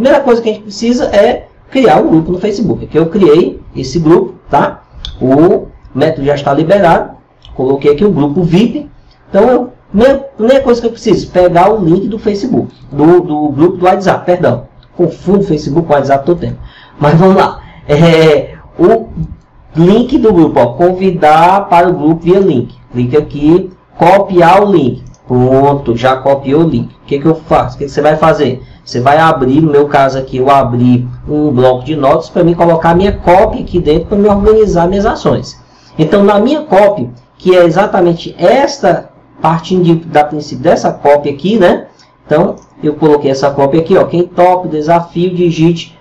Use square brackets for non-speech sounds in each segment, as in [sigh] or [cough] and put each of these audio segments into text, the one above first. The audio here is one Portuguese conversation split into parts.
primeira coisa que a gente precisa é criar um grupo no Facebook. Aqui eu criei esse grupo, tá? O método já está liberado. Coloquei aqui o grupo VIP. Então, eu, primeira, coisa que eu preciso, pegar o link do Facebook, do, do grupo do WhatsApp, perdão. Confundo Facebook com WhatsApp todo tempo. Mas vamos lá. É, o link do grupo, ó, convidar para o grupo via link. Clique aqui, copiar o link. Pronto, já copiou o link. O que, que eu faço? O que, que você vai fazer? Você vai abrir, no meu caso aqui, eu abri um bloco de notas para me colocar minha cópia aqui dentro para me organizar minhas ações. Então, na minha cópia, que é exatamente esta, partindo de, da princípio dessa cópia aqui, né? Então, eu coloquei essa cópia aqui, ó. Quem topa o desafio, digite,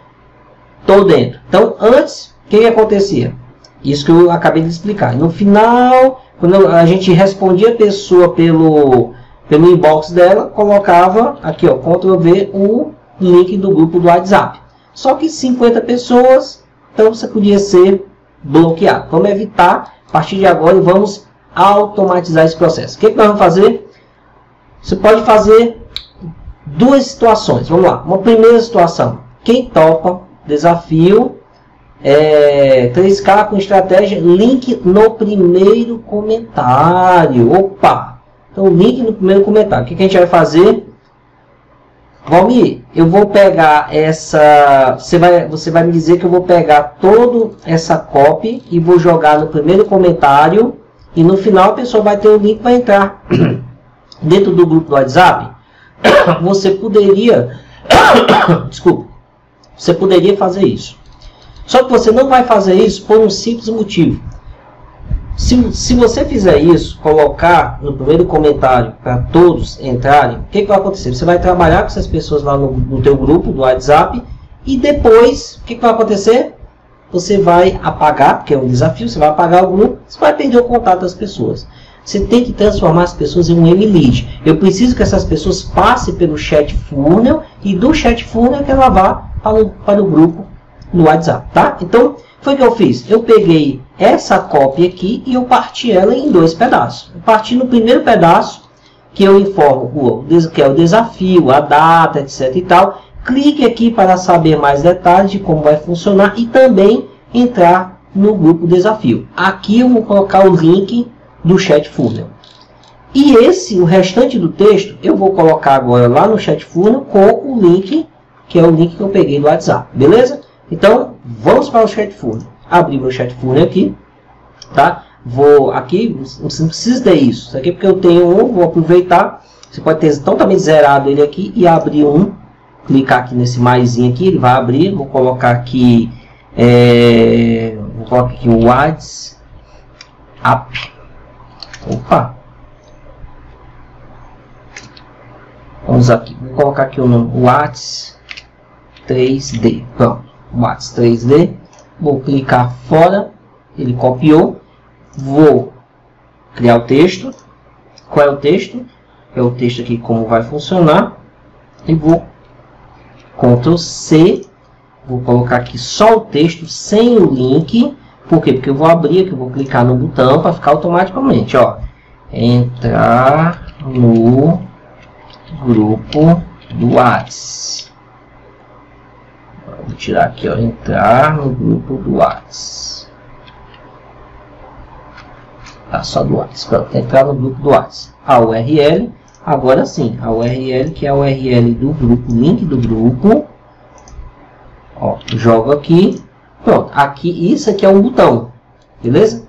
tô dentro. Então, antes, o que, que acontecia? Isso que eu acabei de explicar. No final, quando a gente respondia a pessoa pelo, pelo inbox dela, colocava aqui, ó, Ctrl V, o link do grupo do WhatsApp. Só que 50 pessoas, então você podia ser bloqueado. Vamos evitar, a partir de agora, e vamos automatizar esse processo. O que, que nós vamos fazer? Você pode fazer duas situações. Vamos lá. Uma primeira situação. Quem topa desafio é, 3K com estratégia, link no primeiro comentário. Opa! Então, link no primeiro comentário. O que, que a gente vai fazer? Valmir, eu vou pegar essa. Você vai, você vai me dizer que eu vou pegar toda essa copy e vou jogar no primeiro comentário. E no final a pessoa vai ter o link para entrar [coughs] dentro do grupo do WhatsApp. [coughs] Você poderia. [coughs] Desculpa. Você poderia fazer isso. Só que você não vai fazer isso por um simples motivo. Se, se você fizer isso, colocar no primeiro comentário para todos entrarem, o que, que, vai acontecer? Você vai trabalhar com essas pessoas lá no, no teu grupo do WhatsApp e depois, o que, que vai acontecer? Você vai apagar, porque é um desafio, você vai apagar o grupo, você vai perder o contato das pessoas. Você tem que transformar as pessoas em um M-Lead. Eu preciso que essas pessoas passem pelo chat funnel e do chat funnel que ela vá para o, para o grupo no WhatsApp, tá? Então, foi o que eu fiz. Eu peguei essa cópia aqui e eu parti ela em dois pedaços. Eu parti no primeiro pedaço, que eu informo o que é o desafio, a data, etc e tal. Clique aqui para saber mais detalhes de como vai funcionar e também entrar no grupo desafio. Aqui eu vou colocar o link do chat funnel. E esse, o restante do texto, eu vou colocar agora lá no chat funnel com o link, que é o link que eu peguei do WhatsApp, beleza? Então, vamos para o chat funnel. Abrir meu chat funnel aqui, tá? Vou aqui, você não precisa ter isso. Isso aqui é porque eu tenho um, vou aproveitar. Você pode ter totalmente zerado ele aqui e abrir um. Clicar aqui nesse maisinho aqui, ele vai abrir. Vou colocar aqui, é, vou colocar aqui o WhatsApp. Opa! Vamos aqui, vou colocar aqui o nome WhatsApp 3D. Pronto. Max 3D, vou clicar fora, ele copiou, vou criar o texto, qual é o texto? É o texto aqui como vai funcionar, e vou Ctrl C, vou colocar aqui só o texto sem o link, por quê? Porque eu vou abrir aqui, eu vou clicar no botão para ficar automaticamente, ó, entrar no grupo do WhatsApp. Tirar aqui, ó, entrar no grupo do Whats. Tá, só do Whats. Pronto, entrar no grupo do Whats. A URL, agora sim, a URL que é a URL do grupo, link do grupo. Ó, jogo aqui. Pronto, aqui, isso aqui é um botão, beleza?